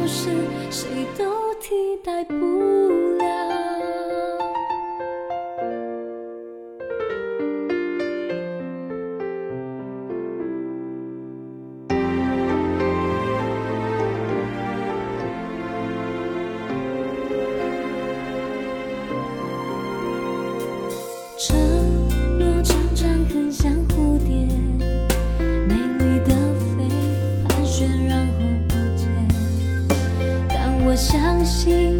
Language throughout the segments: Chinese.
就是谁都替代不了。心。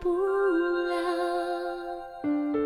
不了。